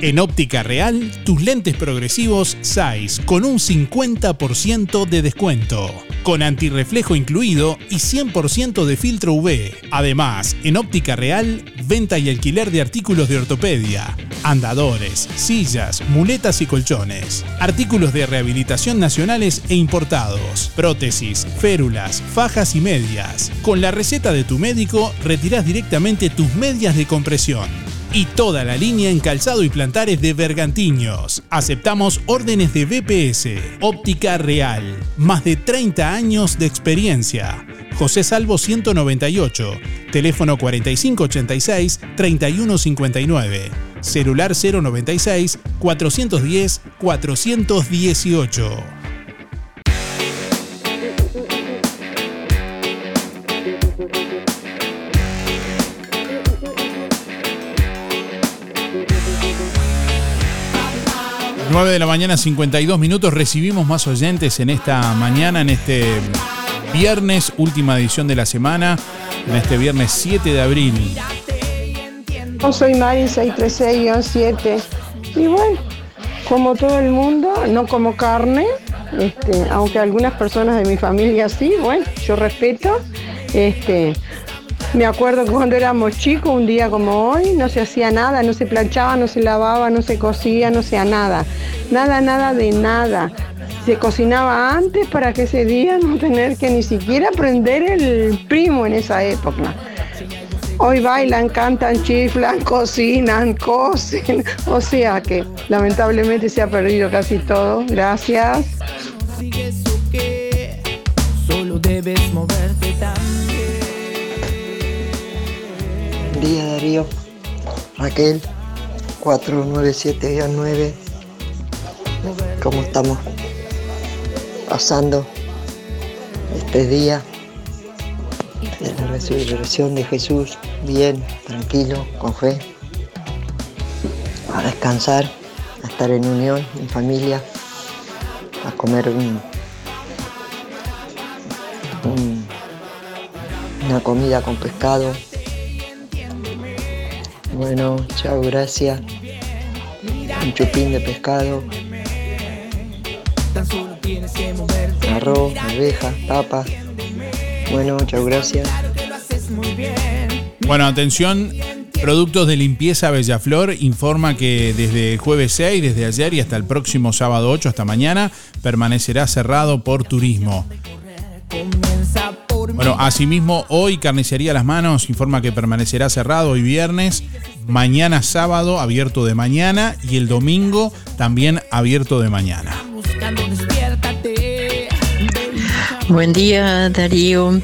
En Óptica Real, tus lentes progresivos SAIS con un 50% de descuento. Con antirreflejo incluido y 100% de filtro UV. Además, en Óptica Real, venta y alquiler de artículos de ortopedia, andadores, sillas, muletas y colchones. Artículos de rehabilitación nacionales e importados. Prótesis, férulas, fajas y medias. Con la receta de tu médico, retirás directamente tus medias de compresión y toda la línea en calzado y plantares de Bergantiños. Aceptamos órdenes de BPS, óptica real, más de 30 años de experiencia. José Salvo 198, teléfono 4586-3159, celular 096 9 de la mañana, 52 minutos. Recibimos más oyentes en esta mañana, en este viernes, última edición de la semana, en este viernes 7 de abril. Yo soy Mari 636-7 y bueno, como todo el mundo, no como carne, este, aunque algunas personas de mi familia sí, bueno, yo respeto. Este, me acuerdo que cuando éramos chicos, un día como hoy, no se hacía nada, no se planchaba, no se lavaba, no se cocía, no hacía nada. Nada, nada de nada. Se cocinaba antes para que ese día no tener que ni siquiera prender el primo en esa época. Hoy bailan, cantan, chiflan, <laughs> cocinan, cosen. O sea que lamentablemente se ha perdido casi todo. Gracias. Solo debes moverte Día Darío, Raquel, 497-9. ¿Cómo estamos pasando este día de la resurrección de Jesús? Bien, tranquilo, con fe. A descansar, a estar en unión, en familia, a comer un- una comida con pescado, bueno, chao, gracias. Un chupín de pescado, arroz, arvejas, papas. Bueno, chao, gracias. Bueno, atención. Productos de limpieza Bellaflor informa que desde el jueves 6, desde ayer y hasta el próximo sábado 8, hasta mañana, permanecerá cerrado por turismo. Bueno, asimismo, hoy Carnicería Las Manos informa que permanecerá cerrado hoy viernes, mañana sábado abierto de mañana y el domingo también abierto de mañana. Buen día Darío,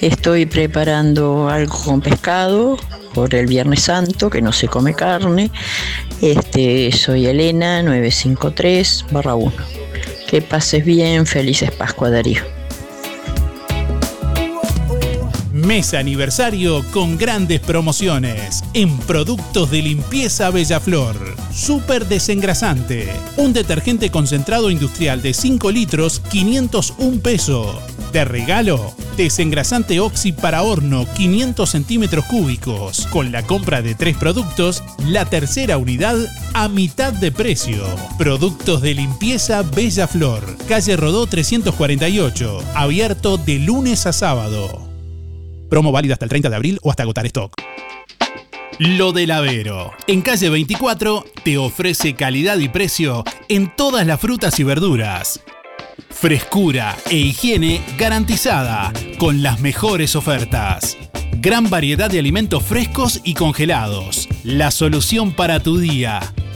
estoy preparando algo con pescado por el Viernes Santo, que no se come carne. Este, soy Elena 953 1. Que pases bien, felices Pascua Darío. Mes aniversario con grandes promociones en productos de limpieza Bellaflor. Super desengrasante. Un detergente concentrado industrial de 5 litros, 501 pesos. De regalo, desengrasante Oxy para horno, 500 centímetros cúbicos. Con la compra de tres productos, la tercera unidad a mitad de precio. Productos de limpieza Bellaflor. Calle Rodó 348. Abierto de lunes a sábado. Promo válida hasta el 30 de abril o hasta agotar stock. Lo del Avero. En calle 24 te ofrece calidad y precio en todas las frutas y verduras. Frescura e higiene garantizada con las mejores ofertas. Gran variedad de alimentos frescos y congelados. La solución para tu día.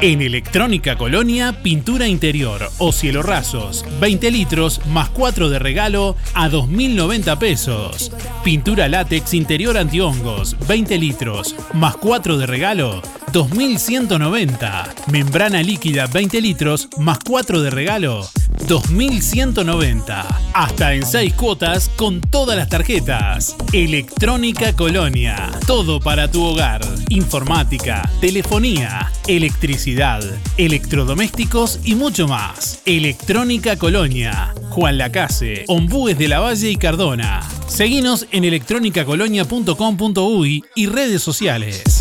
En Electrónica Colonia, pintura interior o cielo rasos, 20 litros más 4 de regalo a 2.090 pesos. Pintura látex interior antihongos, 20 litros más 4 de regalo, 2.190. Membrana líquida, 20 litros más 4 de regalo, 2.190. Hasta en 6 cuotas con todas las tarjetas. Electrónica Colonia. Todo para tu hogar. Informática, telefonía, electricidad, electrodomésticos y mucho más. Electrónica Colonia. Juan Lacase, Ombúes de la Valle y Cardona. Seguinos en electronicacolonia.com.uy y redes sociales.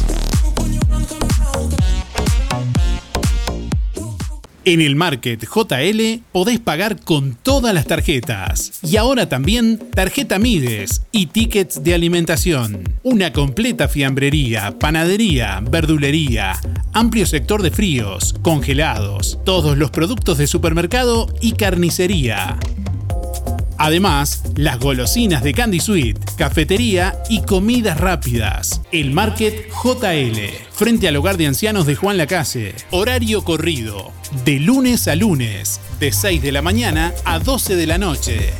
En el Market JL podés pagar con todas las tarjetas. Y ahora también tarjeta Mides y tickets de alimentación. Una completa fiambrería, panadería, verdulería, amplio sector de fríos, congelados, todos los productos de supermercado y carnicería. Además, las golosinas de Candy Sweet, cafetería y comidas rápidas. El Market JL, frente al hogar de ancianos de Juan Lacase. Horario corrido, de lunes a lunes, de 6 de la mañana a 12 de la noche.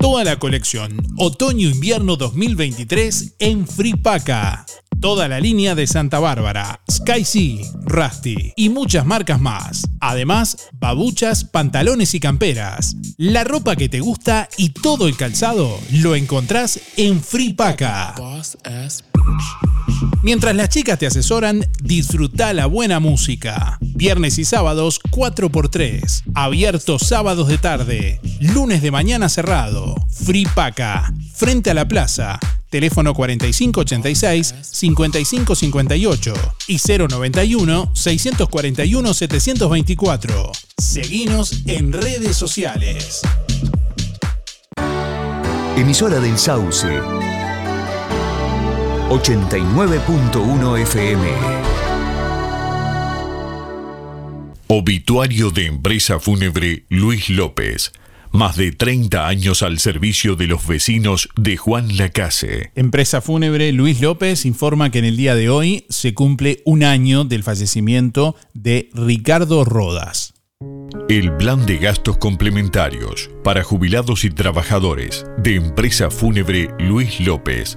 Toda la colección Otoño-Invierno 2023 en Fripaca. Toda la línea de Santa Bárbara, Sky Sea, Rusty y muchas marcas más. Además, babuchas, pantalones y camperas. La ropa que te gusta y todo el calzado lo encontrás en Fripaca. Mientras las chicas te asesoran, disfruta la buena música. Viernes y sábados 4x3. Abierto sábados de tarde. Lunes de mañana cerrado. Free Paca. Frente a la plaza. Teléfono 4586-5558 y 091-641-724. Seguinos en redes sociales. Emisora del Sauce. 89.1 FM. Obituario de empresa fúnebre Luis López. Más de 30 años al servicio de los vecinos de Juan Lacase. Empresa fúnebre Luis López informa que en el día de hoy se cumple un año del fallecimiento de Ricardo Rodas. El plan de gastos complementarios para jubilados y trabajadores de empresa fúnebre Luis López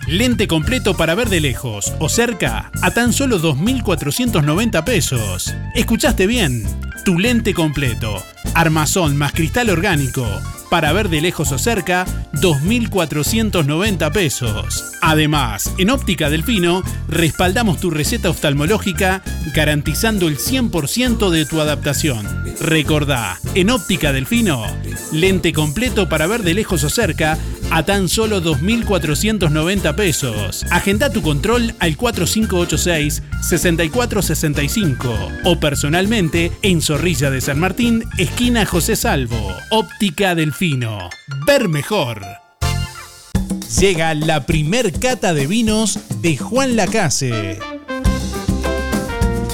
Lente completo para ver de lejos o cerca a tan solo 2.490 pesos. ¿Escuchaste bien? Tu lente completo. Armazón más cristal orgánico. Para ver de lejos o cerca, 2.490 pesos. Además, en Óptica Delfino, respaldamos tu receta oftalmológica garantizando el 100% de tu adaptación. Recordá, en Óptica Delfino, lente completo para ver de lejos o cerca a tan solo 2.490 pesos. Agenda tu control al 4586-6465 o personalmente en Zorrilla de San Martín, esquina José Salvo. Óptica Delfino. Ver mejor. Llega la primer cata de vinos de Juan Lacase.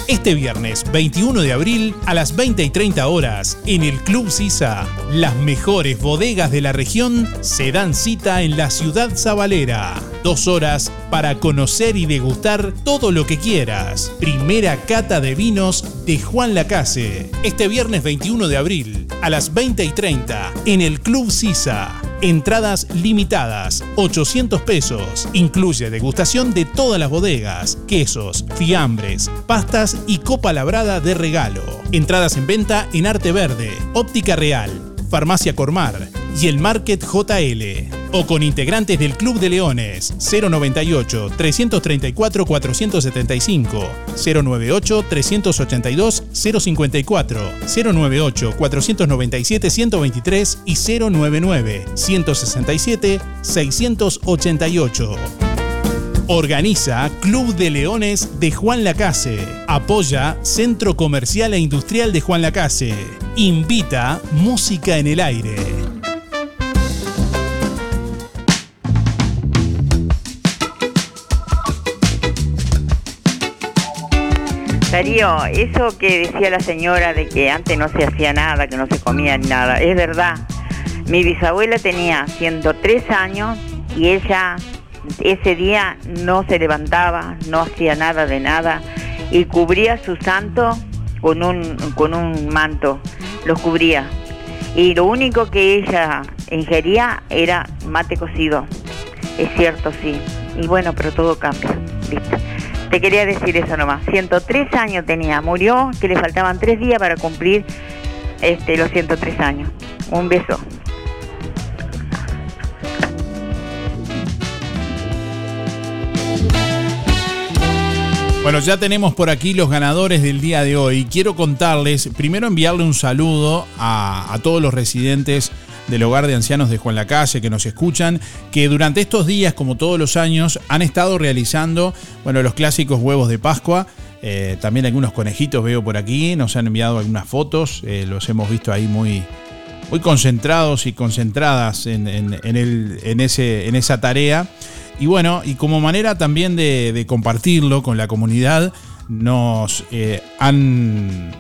Este viernes 21 de abril a las 20 y 30 horas en el Club Sisa, las mejores bodegas de la región se dan cita en la ciudad sabalera. Dos horas para conocer y degustar todo lo que quieras. Primera cata de vinos de Juan Lacase. Este viernes 21 de abril a las 20 y 30 en el Club Sisa. Entradas limitadas, 800 pesos. Incluye degustación de todas las bodegas, quesos, fiambres, pastas y copa labrada de regalo. Entradas en venta en Arte Verde, Óptica Real, Farmacia Cormar y el Market JL. O con integrantes del Club de Leones 098 334 475 098 382 054 098 497 123 y 099 167 688. Organiza Club de Leones de Juan Lacase. Apoya Centro Comercial e Industrial de Juan Lacase. Invita Música en el Aire. Darío, eso que decía la señora de que antes no se hacía nada, que no se comía nada, es verdad. Mi bisabuela tenía 103 años y ella ese día no se levantaba, no hacía nada de nada y cubría su santo con un, con un manto, los cubría. Y lo único que ella ingería era mate cocido. Es cierto, sí. Y bueno, pero todo cambia. ¿viste? Te quería decir eso nomás. 103 años tenía. Murió, que le faltaban tres días para cumplir este, los 103 años. Un beso. Bueno, ya tenemos por aquí los ganadores del día de hoy. Quiero contarles, primero enviarle un saludo a, a todos los residentes del hogar de ancianos de Juan Lacalle que nos escuchan, que durante estos días, como todos los años, han estado realizando, bueno, los clásicos huevos de Pascua. Eh, también algunos conejitos veo por aquí, nos han enviado algunas fotos, eh, los hemos visto ahí muy, muy concentrados y concentradas en, en- el- en ese, en esa tarea. Y bueno, y como manera también de, compartirlo con la comunidad, nos eh, han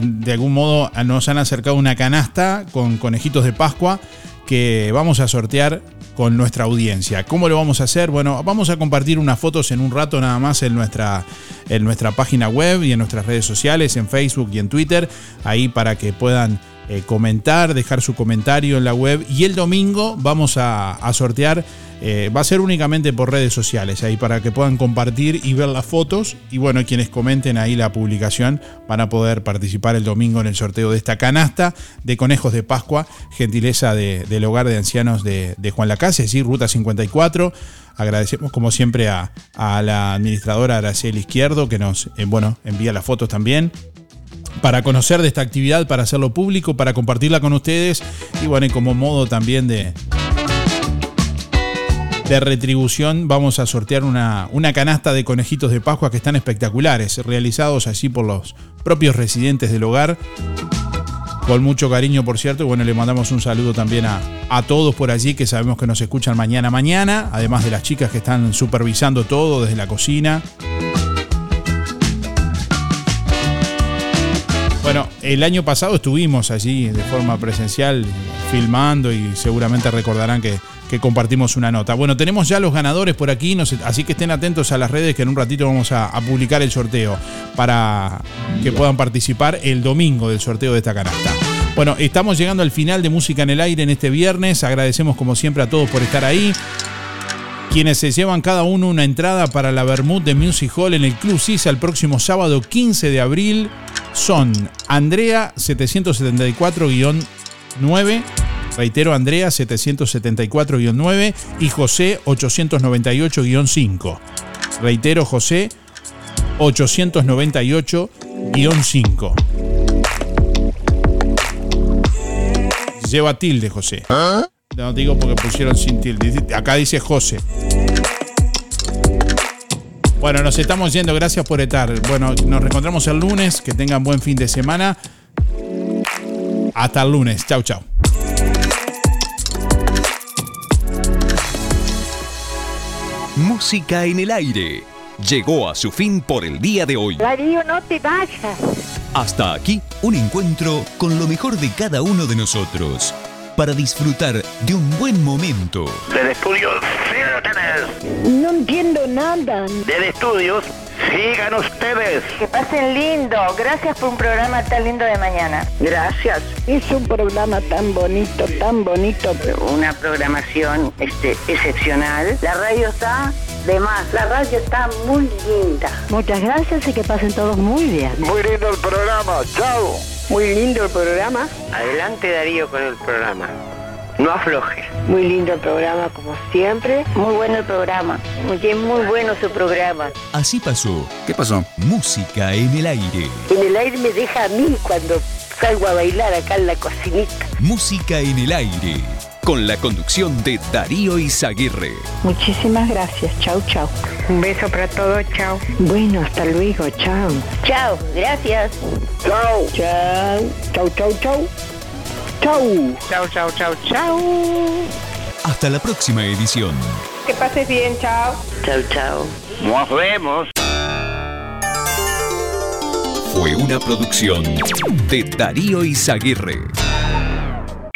de algún modo nos han acercado una canasta con conejitos de Pascua que vamos a sortear con nuestra audiencia. ¿Cómo lo vamos a hacer? Bueno, vamos a compartir unas fotos en un rato nada más en nuestra, en nuestra página web y en nuestras redes sociales, en Facebook y en Twitter, ahí para que puedan eh, comentar, dejar su comentario en la web. Y el domingo vamos a, sortear, eh, va a ser únicamente por redes sociales, ahí para que puedan compartir y ver las fotos. Y bueno, quienes comenten ahí la publicación van a poder participar el domingo en el sorteo de esta canasta de conejos de Pascua, gentileza de- del hogar de ancianos de, Juan Lacase, es decir, Ruta 54. Agradecemos como siempre a, a la administradora Araceli Izquierdo que nos eh, bueno, envía las fotos también para conocer de esta actividad, para hacerlo público, para compartirla con ustedes y bueno, como modo también de, de retribución vamos a sortear una, una canasta de conejitos de Pascua que están espectaculares, realizados allí por los propios residentes del hogar. Con mucho cariño, por cierto. Bueno, le mandamos un saludo también a, a todos por allí que sabemos que nos escuchan mañana mañana, además de las chicas que están supervisando todo desde la cocina. El año pasado estuvimos allí de forma presencial filmando y seguramente recordarán que, que compartimos una nota. Bueno, tenemos ya los ganadores por aquí, no sé- así que estén atentos a las redes que en un ratito vamos a, a publicar el sorteo para que puedan participar el domingo del sorteo de esta canasta. Bueno, estamos llegando al final de Música en el Aire en este viernes. Agradecemos como siempre a todos por estar ahí. Quienes se llevan cada uno una entrada para la Bermud de Music Hall en el Club Sisa el próximo sábado 15 de abril son Andrea 774-9, reitero Andrea 774-9 y José 898-5. Reitero José 898-5. Lleva tilde, José. No digo porque pusieron sin tilde. Acá dice José. Bueno, nos estamos yendo. Gracias por estar. Bueno, nos reencontramos el lunes. Que tengan buen fin de semana. Hasta el lunes. Chau, chau. Música en el aire. Llegó a su fin por el día de hoy. Darío, no te vayas. Hasta aquí un encuentro con lo mejor de cada uno de nosotros para disfrutar de un buen momento. Del estudio, síganos. No entiendo nada. Del estudios, sigan ustedes. Que pasen lindo. Gracias por un programa tan lindo de mañana. Gracias. Es un programa tan bonito, tan bonito. Una programación este, excepcional. La radio está de más. La radio está muy linda. Muchas gracias y que pasen todos muy bien. Muy lindo el programa. Chao. Muy lindo el programa. Adelante Darío con el programa. No aflojes. Muy lindo el programa, como siempre. Muy bueno el programa. Muy, muy bueno su programa. Así pasó. ¿Qué pasó? Música en el aire. En el aire me deja a mí cuando salgo a bailar acá en la cocinita. Música en el aire. Con la conducción de Darío Izaguirre. Muchísimas gracias. Chau, chau. Un beso para todos. Chao. Bueno, hasta luego. Chao. Chao. Gracias. Chao. Chao. Chau, chau, chau. Chau. Chao, chao, chao, chao. Hasta la próxima edición. Que pases bien. Chao. Chau, chau. Nos vemos. Fue una producción de Darío Izaguirre.